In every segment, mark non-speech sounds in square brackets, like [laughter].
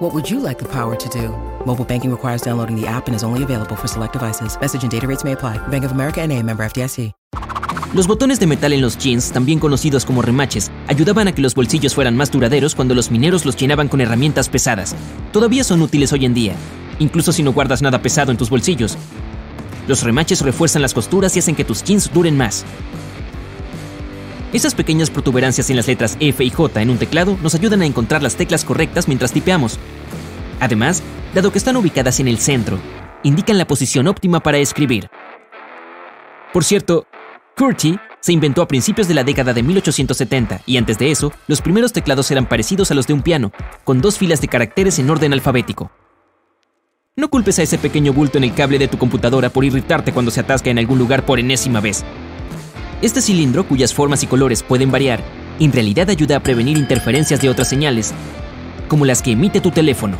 What would you like the power to do? Mobile banking requires downloading the app and is only available for select devices. Message and data rates may apply. Bank of America and a member FDIC. Los botones de metal en los jeans, también conocidos como remaches, ayudaban a que los bolsillos fueran más duraderos cuando los mineros los llenaban con herramientas pesadas. Todavía son útiles hoy en día, incluso si no guardas nada pesado en tus bolsillos. Los remaches refuerzan las costuras y hacen que tus jeans duren más. Esas pequeñas protuberancias en las letras F y J en un teclado nos ayudan a encontrar las teclas correctas mientras tipeamos. Además, dado que están ubicadas en el centro, indican la posición óptima para escribir. Por cierto, QWERTY se inventó a principios de la década de 1870 y antes de eso, los primeros teclados eran parecidos a los de un piano, con dos filas de caracteres en orden alfabético. No culpes a ese pequeño bulto en el cable de tu computadora por irritarte cuando se atasca en algún lugar por enésima vez. Este cilindro, cuyas formas y colores pueden variar, en realidad ayuda a prevenir interferencias de otras señales, como las que emite tu teléfono.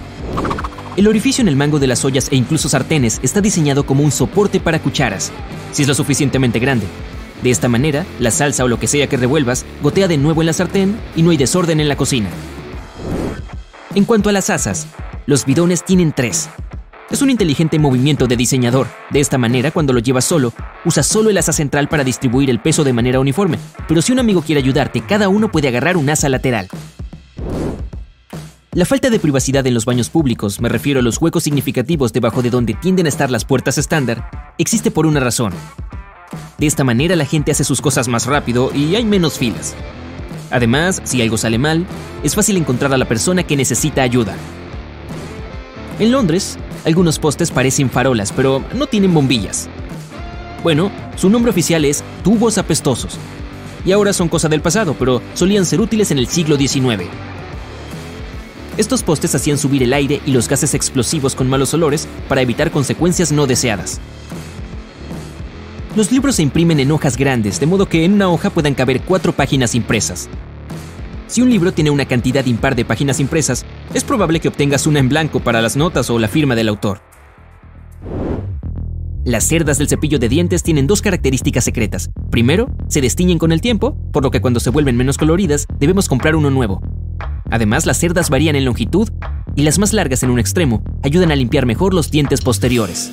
El orificio en el mango de las ollas e incluso sartenes está diseñado como un soporte para cucharas, si es lo suficientemente grande, de esta manera, la salsa o lo que sea que revuelvas gotea de nuevo en la sartén y no hay desorden en la cocina. En cuanto a las asas, los bidones tienen tres. Es un inteligente movimiento de diseñador. De esta manera, cuando lo llevas solo, usas solo el asa central para distribuir el peso de manera uniforme, pero si un amigo quiere ayudarte, cada uno puede agarrar un asa lateral. La falta de privacidad en los baños públicos, me refiero a los huecos significativos debajo de donde tienden a estar las puertas estándar, existe por una razón. De esta manera la gente hace sus cosas más rápido y hay menos filas. Además, si algo sale mal, es fácil encontrar a la persona que necesita ayuda. En Londres, algunos postes parecen farolas, pero no tienen bombillas. Bueno, su nombre oficial es tubos apestosos. Y ahora son cosa del pasado, pero solían ser útiles en el siglo XIX. Estos postes hacían subir el aire y los gases explosivos con malos olores para evitar consecuencias no deseadas. Los libros se imprimen en hojas grandes, de modo que en una hoja puedan caber cuatro páginas impresas. Si un libro tiene una cantidad impar de páginas impresas, es probable que obtengas una en blanco para las notas o la firma del autor. Las cerdas del cepillo de dientes tienen dos características secretas. Primero, se destiñen con el tiempo, por lo que cuando se vuelven menos coloridas, debemos comprar uno nuevo. Además, las cerdas varían en longitud y las más largas en un extremo ayudan a limpiar mejor los dientes posteriores.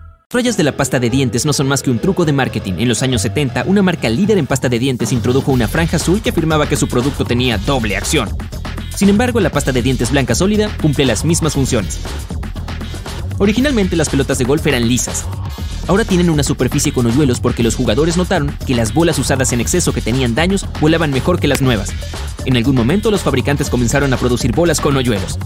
Rayas de la pasta de dientes no son más que un truco de marketing. En los años 70, una marca líder en pasta de dientes introdujo una franja azul que afirmaba que su producto tenía doble acción. Sin embargo, la pasta de dientes blanca sólida cumple las mismas funciones. Originalmente las pelotas de golf eran lisas. Ahora tienen una superficie con hoyuelos porque los jugadores notaron que las bolas usadas en exceso que tenían daños volaban mejor que las nuevas. En algún momento los fabricantes comenzaron a producir bolas con hoyuelos.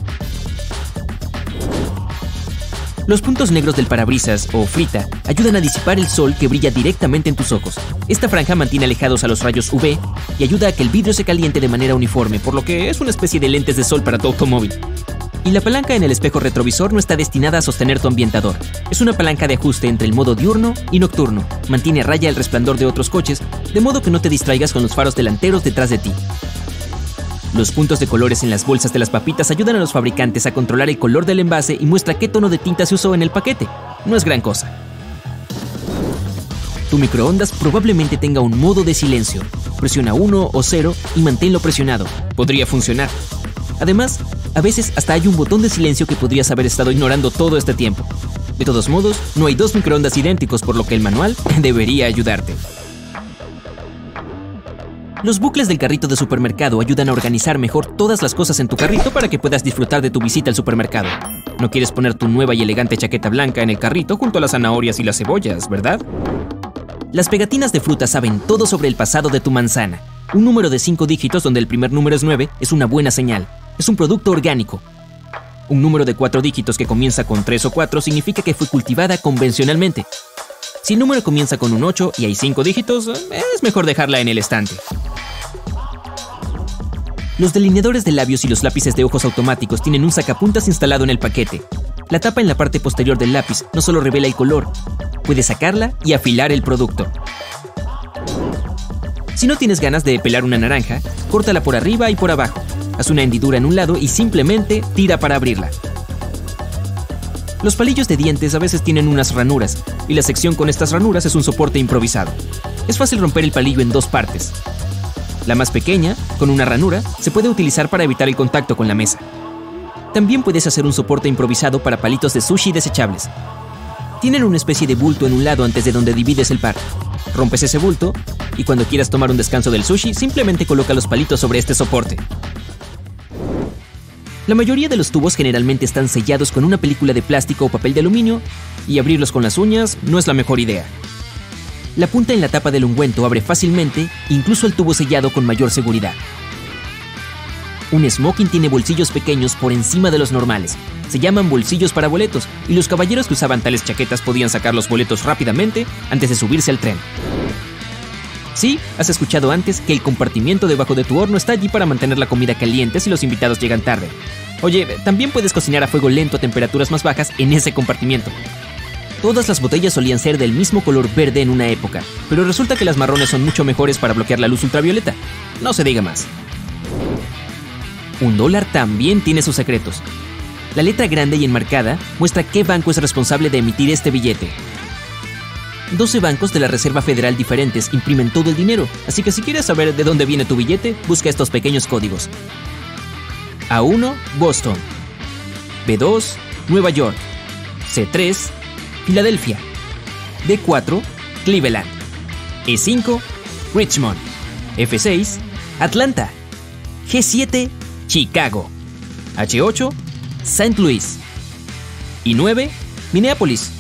Los puntos negros del parabrisas o frita ayudan a disipar el sol que brilla directamente en tus ojos. Esta franja mantiene alejados a los rayos UV y ayuda a que el vidrio se caliente de manera uniforme, por lo que es una especie de lentes de sol para tu automóvil. Y la palanca en el espejo retrovisor no está destinada a sostener tu ambientador. Es una palanca de ajuste entre el modo diurno y nocturno. Mantiene a raya el resplandor de otros coches, de modo que no te distraigas con los faros delanteros detrás de ti. Los puntos de colores en las bolsas de las papitas ayudan a los fabricantes a controlar el color del envase y muestra qué tono de tinta se usó en el paquete. No es gran cosa. Tu microondas probablemente tenga un modo de silencio. Presiona 1 o 0 y manténlo presionado. Podría funcionar. Además, a veces hasta hay un botón de silencio que podrías haber estado ignorando todo este tiempo. De todos modos, no hay dos microondas idénticos por lo que el manual [laughs] debería ayudarte. Los bucles del carrito de supermercado ayudan a organizar mejor todas las cosas en tu carrito para que puedas disfrutar de tu visita al supermercado. No quieres poner tu nueva y elegante chaqueta blanca en el carrito junto a las zanahorias y las cebollas, ¿verdad? Las pegatinas de fruta saben todo sobre el pasado de tu manzana. Un número de 5 dígitos donde el primer número es 9 es una buena señal. Es un producto orgánico. Un número de 4 dígitos que comienza con 3 o 4 significa que fue cultivada convencionalmente. Si el número comienza con un 8 y hay 5 dígitos, es mejor dejarla en el estante. Los delineadores de labios y los lápices de ojos automáticos tienen un sacapuntas instalado en el paquete. La tapa en la parte posterior del lápiz no solo revela el color, puede sacarla y afilar el producto. Si no tienes ganas de pelar una naranja, córtala por arriba y por abajo. Haz una hendidura en un lado y simplemente tira para abrirla. Los palillos de dientes a veces tienen unas ranuras, y la sección con estas ranuras es un soporte improvisado. Es fácil romper el palillo en dos partes. La más pequeña, con una ranura, se puede utilizar para evitar el contacto con la mesa. También puedes hacer un soporte improvisado para palitos de sushi desechables. Tienen una especie de bulto en un lado antes de donde divides el par. Rompes ese bulto y cuando quieras tomar un descanso del sushi, simplemente coloca los palitos sobre este soporte. La mayoría de los tubos generalmente están sellados con una película de plástico o papel de aluminio y abrirlos con las uñas no es la mejor idea. La punta en la tapa del ungüento abre fácilmente, incluso el tubo sellado con mayor seguridad. Un smoking tiene bolsillos pequeños por encima de los normales. Se llaman bolsillos para boletos y los caballeros que usaban tales chaquetas podían sacar los boletos rápidamente antes de subirse al tren. Sí, has escuchado antes que el compartimiento debajo de tu horno está allí para mantener la comida caliente si los invitados llegan tarde. Oye, también puedes cocinar a fuego lento a temperaturas más bajas en ese compartimiento. Todas las botellas solían ser del mismo color verde en una época, pero resulta que las marrones son mucho mejores para bloquear la luz ultravioleta. No se diga más. Un dólar también tiene sus secretos. La letra grande y enmarcada muestra qué banco es responsable de emitir este billete. 12 bancos de la Reserva Federal diferentes imprimen todo el dinero, así que si quieres saber de dónde viene tu billete, busca estos pequeños códigos. A1, Boston. B2, Nueva York. C3, Filadelfia. D4, Cleveland. E5, Richmond. F6, Atlanta. G7, Chicago. H8, St. Louis. y 9, Minneapolis.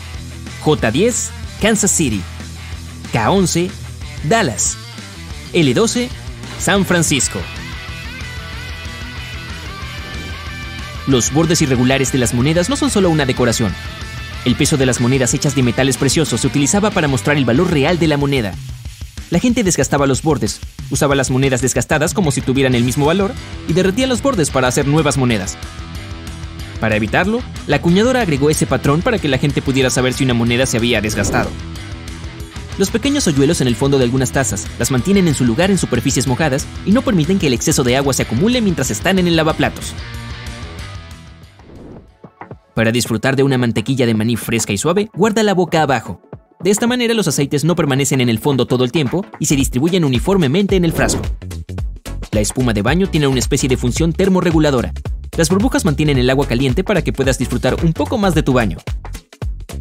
J10, Kansas City. K11, Dallas. L12, San Francisco. Los bordes irregulares de las monedas no son solo una decoración. El peso de las monedas hechas de metales preciosos se utilizaba para mostrar el valor real de la moneda. La gente desgastaba los bordes, usaba las monedas desgastadas como si tuvieran el mismo valor y derretía los bordes para hacer nuevas monedas. Para evitarlo, la acuñadora agregó ese patrón para que la gente pudiera saber si una moneda se había desgastado. Los pequeños hoyuelos en el fondo de algunas tazas las mantienen en su lugar en superficies mojadas y no permiten que el exceso de agua se acumule mientras están en el lavaplatos. Para disfrutar de una mantequilla de maní fresca y suave, guarda la boca abajo. De esta manera los aceites no permanecen en el fondo todo el tiempo y se distribuyen uniformemente en el frasco. La espuma de baño tiene una especie de función termorreguladora. Las burbujas mantienen el agua caliente para que puedas disfrutar un poco más de tu baño.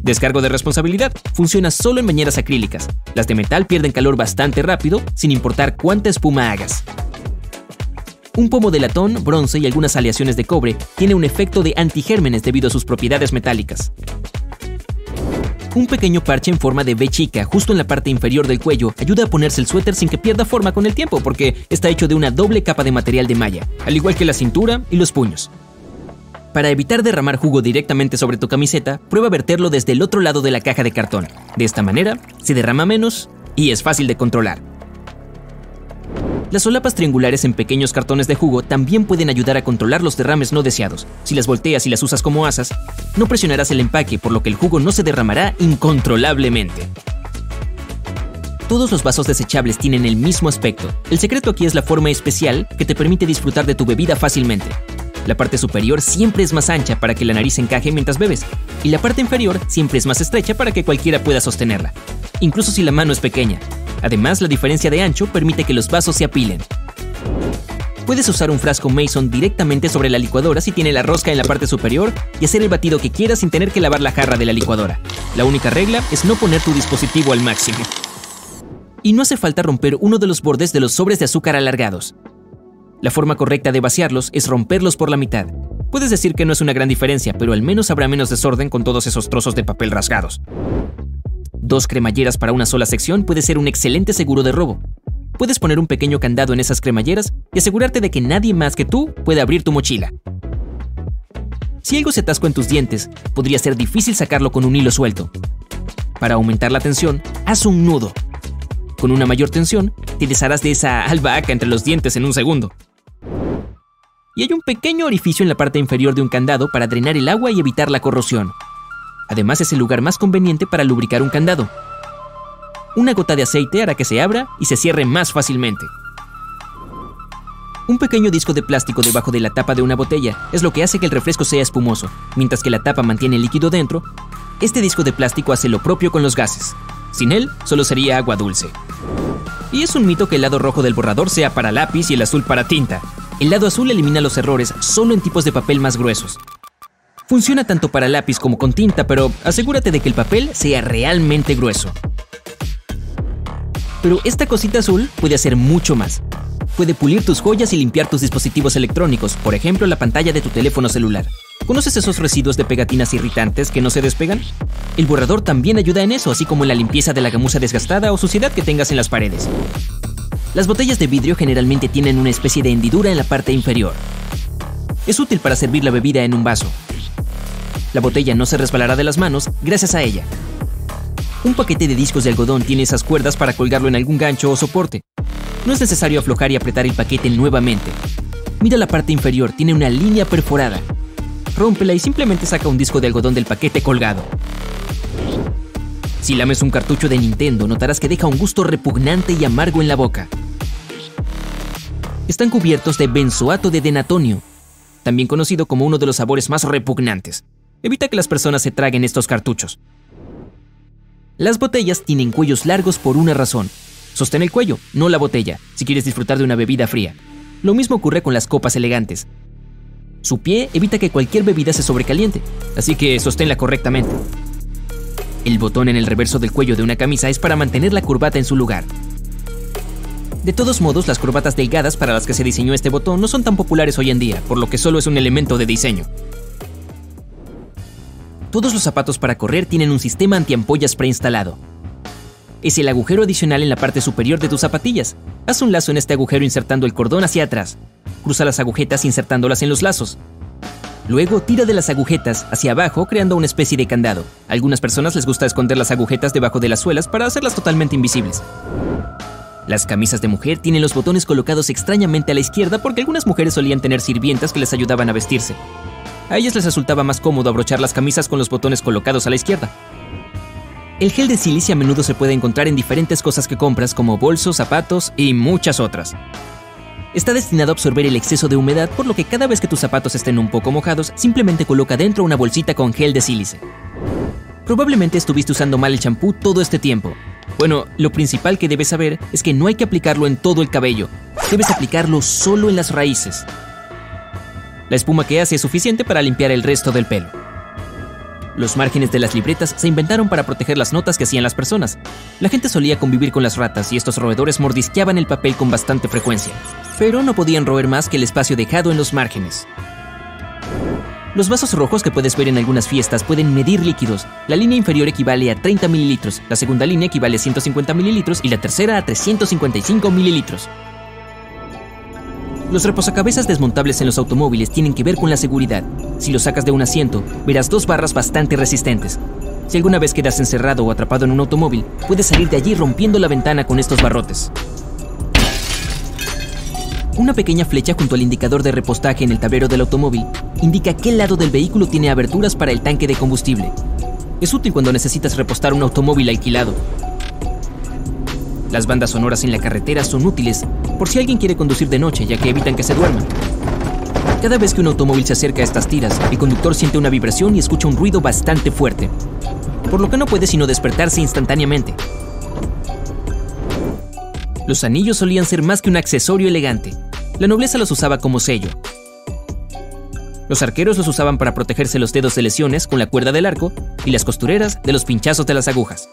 Descargo de responsabilidad funciona solo en bañeras acrílicas. Las de metal pierden calor bastante rápido, sin importar cuánta espuma hagas. Un pomo de latón, bronce y algunas aleaciones de cobre tiene un efecto de antigérmenes debido a sus propiedades metálicas. Un pequeño parche en forma de V chica justo en la parte inferior del cuello ayuda a ponerse el suéter sin que pierda forma con el tiempo porque está hecho de una doble capa de material de malla, al igual que la cintura y los puños. Para evitar derramar jugo directamente sobre tu camiseta, prueba verterlo desde el otro lado de la caja de cartón. De esta manera, se derrama menos y es fácil de controlar. Las solapas triangulares en pequeños cartones de jugo también pueden ayudar a controlar los derrames no deseados. Si las volteas y las usas como asas, no presionarás el empaque, por lo que el jugo no se derramará incontrolablemente. Todos los vasos desechables tienen el mismo aspecto. El secreto aquí es la forma especial que te permite disfrutar de tu bebida fácilmente. La parte superior siempre es más ancha para que la nariz encaje mientras bebes, y la parte inferior siempre es más estrecha para que cualquiera pueda sostenerla, incluso si la mano es pequeña. Además, la diferencia de ancho permite que los vasos se apilen. Puedes usar un frasco Mason directamente sobre la licuadora si tiene la rosca en la parte superior y hacer el batido que quieras sin tener que lavar la jarra de la licuadora. La única regla es no poner tu dispositivo al máximo. Y no hace falta romper uno de los bordes de los sobres de azúcar alargados. La forma correcta de vaciarlos es romperlos por la mitad. Puedes decir que no es una gran diferencia, pero al menos habrá menos desorden con todos esos trozos de papel rasgados. Dos cremalleras para una sola sección puede ser un excelente seguro de robo. Puedes poner un pequeño candado en esas cremalleras y asegurarte de que nadie más que tú puede abrir tu mochila. Si algo se atascó en tus dientes, podría ser difícil sacarlo con un hilo suelto. Para aumentar la tensión, haz un nudo. Con una mayor tensión, te desharás de esa albahaca entre los dientes en un segundo. Y hay un pequeño orificio en la parte inferior de un candado para drenar el agua y evitar la corrosión. Además es el lugar más conveniente para lubricar un candado. Una gota de aceite hará que se abra y se cierre más fácilmente. Un pequeño disco de plástico debajo de la tapa de una botella es lo que hace que el refresco sea espumoso, mientras que la tapa mantiene el líquido dentro. Este disco de plástico hace lo propio con los gases. Sin él, solo sería agua dulce. Y es un mito que el lado rojo del borrador sea para lápiz y el azul para tinta. El lado azul elimina los errores solo en tipos de papel más gruesos. Funciona tanto para lápiz como con tinta, pero asegúrate de que el papel sea realmente grueso. Pero esta cosita azul puede hacer mucho más. Puede pulir tus joyas y limpiar tus dispositivos electrónicos, por ejemplo la pantalla de tu teléfono celular. ¿Conoces esos residuos de pegatinas irritantes que no se despegan? El borrador también ayuda en eso, así como en la limpieza de la gamuza desgastada o suciedad que tengas en las paredes. Las botellas de vidrio generalmente tienen una especie de hendidura en la parte inferior. Es útil para servir la bebida en un vaso. La botella no se resbalará de las manos gracias a ella. Un paquete de discos de algodón tiene esas cuerdas para colgarlo en algún gancho o soporte. No es necesario aflojar y apretar el paquete nuevamente. Mira la parte inferior, tiene una línea perforada. Rómpela y simplemente saca un disco de algodón del paquete colgado. Si lames un cartucho de Nintendo, notarás que deja un gusto repugnante y amargo en la boca. Están cubiertos de benzoato de denatonio, también conocido como uno de los sabores más repugnantes. Evita que las personas se traguen estos cartuchos. Las botellas tienen cuellos largos por una razón. Sostén el cuello, no la botella, si quieres disfrutar de una bebida fría. Lo mismo ocurre con las copas elegantes. Su pie evita que cualquier bebida se sobrecaliente, así que sosténla correctamente. El botón en el reverso del cuello de una camisa es para mantener la corbata en su lugar. De todos modos, las corbatas delgadas para las que se diseñó este botón no son tan populares hoy en día, por lo que solo es un elemento de diseño. Todos los zapatos para correr tienen un sistema antiampollas preinstalado. Es el agujero adicional en la parte superior de tus zapatillas. Haz un lazo en este agujero insertando el cordón hacia atrás. Cruza las agujetas insertándolas en los lazos. Luego tira de las agujetas hacia abajo creando una especie de candado. A algunas personas les gusta esconder las agujetas debajo de las suelas para hacerlas totalmente invisibles. Las camisas de mujer tienen los botones colocados extrañamente a la izquierda porque algunas mujeres solían tener sirvientas que les ayudaban a vestirse. A ellas les resultaba más cómodo abrochar las camisas con los botones colocados a la izquierda. El gel de silicia a menudo se puede encontrar en diferentes cosas que compras como bolsos, zapatos y muchas otras. Está destinado a absorber el exceso de humedad, por lo que cada vez que tus zapatos estén un poco mojados, simplemente coloca dentro una bolsita con gel de sílice. Probablemente estuviste usando mal el champú todo este tiempo. Bueno, lo principal que debes saber es que no hay que aplicarlo en todo el cabello. Debes aplicarlo solo en las raíces. La espuma que hace es suficiente para limpiar el resto del pelo. Los márgenes de las libretas se inventaron para proteger las notas que hacían las personas. La gente solía convivir con las ratas y estos roedores mordisqueaban el papel con bastante frecuencia, pero no podían roer más que el espacio dejado en los márgenes. Los vasos rojos que puedes ver en algunas fiestas pueden medir líquidos. La línea inferior equivale a 30 mililitros, la segunda línea equivale a 150 mililitros y la tercera a 355 mililitros. Los reposacabezas desmontables en los automóviles tienen que ver con la seguridad. Si lo sacas de un asiento, verás dos barras bastante resistentes. Si alguna vez quedas encerrado o atrapado en un automóvil, puedes salir de allí rompiendo la ventana con estos barrotes. Una pequeña flecha junto al indicador de repostaje en el tablero del automóvil indica qué lado del vehículo tiene aberturas para el tanque de combustible. Es útil cuando necesitas repostar un automóvil alquilado. Las bandas sonoras en la carretera son útiles por si alguien quiere conducir de noche, ya que evitan que se duerman. Cada vez que un automóvil se acerca a estas tiras, el conductor siente una vibración y escucha un ruido bastante fuerte, por lo que no puede sino despertarse instantáneamente. Los anillos solían ser más que un accesorio elegante. La nobleza los usaba como sello. Los arqueros los usaban para protegerse los dedos de lesiones con la cuerda del arco y las costureras de los pinchazos de las agujas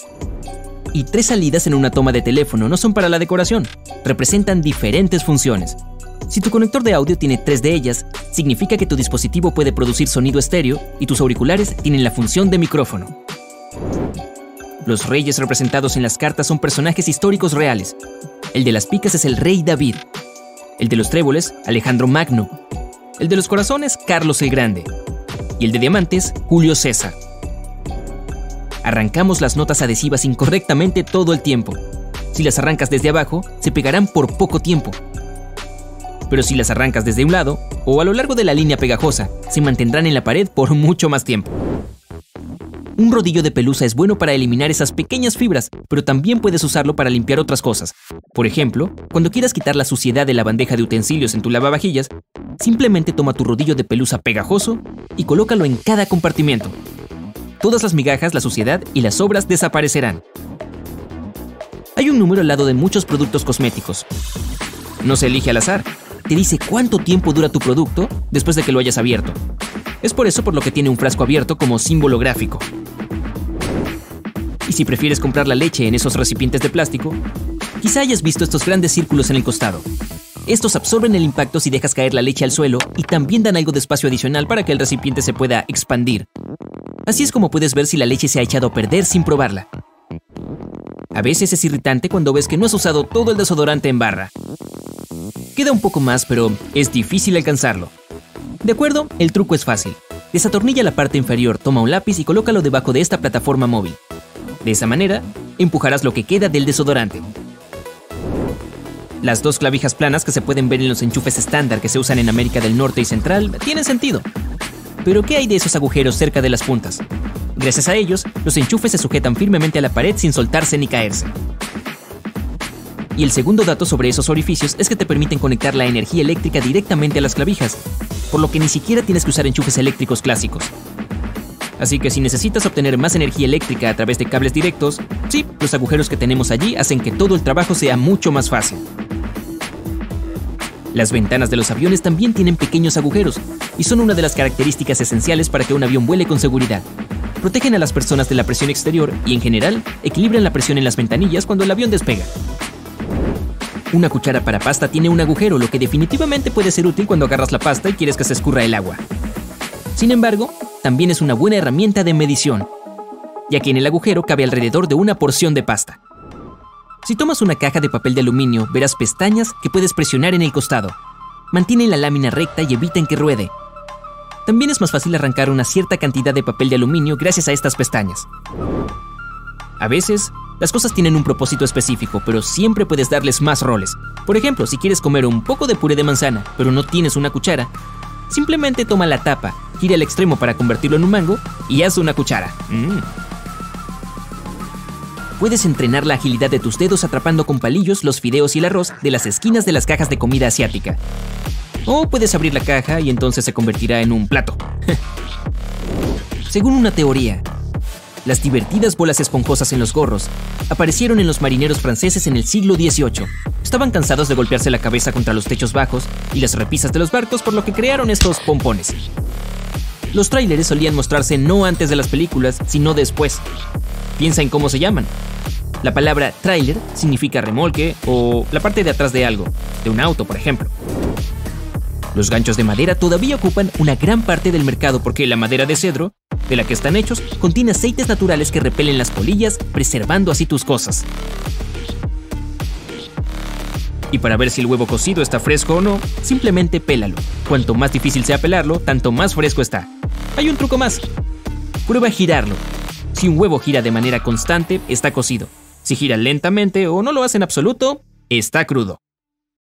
y tres salidas en una toma de teléfono no son para la decoración, representan diferentes funciones. Si tu conector de audio tiene tres de ellas, significa que tu dispositivo puede producir sonido estéreo y tus auriculares tienen la función de micrófono. Los reyes representados en las cartas son personajes históricos reales. El de las picas es el rey David. El de los tréboles, Alejandro Magno. El de los corazones, Carlos el Grande. Y el de diamantes, Julio César. Arrancamos las notas adhesivas incorrectamente todo el tiempo. Si las arrancas desde abajo, se pegarán por poco tiempo. Pero si las arrancas desde un lado, o a lo largo de la línea pegajosa, se mantendrán en la pared por mucho más tiempo. Un rodillo de pelusa es bueno para eliminar esas pequeñas fibras, pero también puedes usarlo para limpiar otras cosas. Por ejemplo, cuando quieras quitar la suciedad de la bandeja de utensilios en tu lavavajillas, simplemente toma tu rodillo de pelusa pegajoso y colócalo en cada compartimento. Todas las migajas, la suciedad y las sobras desaparecerán. Hay un número al lado de muchos productos cosméticos. No se elige al azar, te dice cuánto tiempo dura tu producto después de que lo hayas abierto. Es por eso por lo que tiene un frasco abierto como símbolo gráfico. Y si prefieres comprar la leche en esos recipientes de plástico, quizá hayas visto estos grandes círculos en el costado. Estos absorben el impacto si dejas caer la leche al suelo y también dan algo de espacio adicional para que el recipiente se pueda expandir. Así es como puedes ver si la leche se ha echado a perder sin probarla. A veces es irritante cuando ves que no has usado todo el desodorante en barra. Queda un poco más, pero es difícil alcanzarlo. De acuerdo, el truco es fácil. Desatornilla la parte inferior, toma un lápiz y colócalo debajo de esta plataforma móvil. De esa manera, empujarás lo que queda del desodorante. Las dos clavijas planas que se pueden ver en los enchufes estándar que se usan en América del Norte y Central tienen sentido. Pero ¿qué hay de esos agujeros cerca de las puntas? Gracias a ellos, los enchufes se sujetan firmemente a la pared sin soltarse ni caerse. Y el segundo dato sobre esos orificios es que te permiten conectar la energía eléctrica directamente a las clavijas, por lo que ni siquiera tienes que usar enchufes eléctricos clásicos. Así que si necesitas obtener más energía eléctrica a través de cables directos, sí, los agujeros que tenemos allí hacen que todo el trabajo sea mucho más fácil. Las ventanas de los aviones también tienen pequeños agujeros y son una de las características esenciales para que un avión vuele con seguridad. Protegen a las personas de la presión exterior y en general equilibran la presión en las ventanillas cuando el avión despega. Una cuchara para pasta tiene un agujero, lo que definitivamente puede ser útil cuando agarras la pasta y quieres que se escurra el agua. Sin embargo, también es una buena herramienta de medición, ya que en el agujero cabe alrededor de una porción de pasta. Si tomas una caja de papel de aluminio, verás pestañas que puedes presionar en el costado. Mantienen la lámina recta y evitan que ruede. También es más fácil arrancar una cierta cantidad de papel de aluminio gracias a estas pestañas. A veces, las cosas tienen un propósito específico, pero siempre puedes darles más roles. Por ejemplo, si quieres comer un poco de puré de manzana, pero no tienes una cuchara, simplemente toma la tapa, gira al extremo para convertirlo en un mango y haz una cuchara. Mm. Puedes entrenar la agilidad de tus dedos atrapando con palillos los fideos y el arroz de las esquinas de las cajas de comida asiática. O puedes abrir la caja y entonces se convertirá en un plato. [laughs] Según una teoría, las divertidas bolas esponjosas en los gorros aparecieron en los marineros franceses en el siglo XVIII. Estaban cansados de golpearse la cabeza contra los techos bajos y las repisas de los barcos, por lo que crearon estos pompones. Los tráileres solían mostrarse no antes de las películas, sino después. Piensa en cómo se llaman. La palabra tráiler significa remolque o la parte de atrás de algo, de un auto, por ejemplo. Los ganchos de madera todavía ocupan una gran parte del mercado porque la madera de cedro de la que están hechos contiene aceites naturales que repelen las polillas, preservando así tus cosas. Y para ver si el huevo cocido está fresco o no, simplemente pélalo. Cuanto más difícil sea pelarlo, tanto más fresco está. Hay un truco más. Prueba girarlo. Si un huevo gira de manera constante, está cocido. Si gira lentamente o no lo hace en absoluto, está crudo.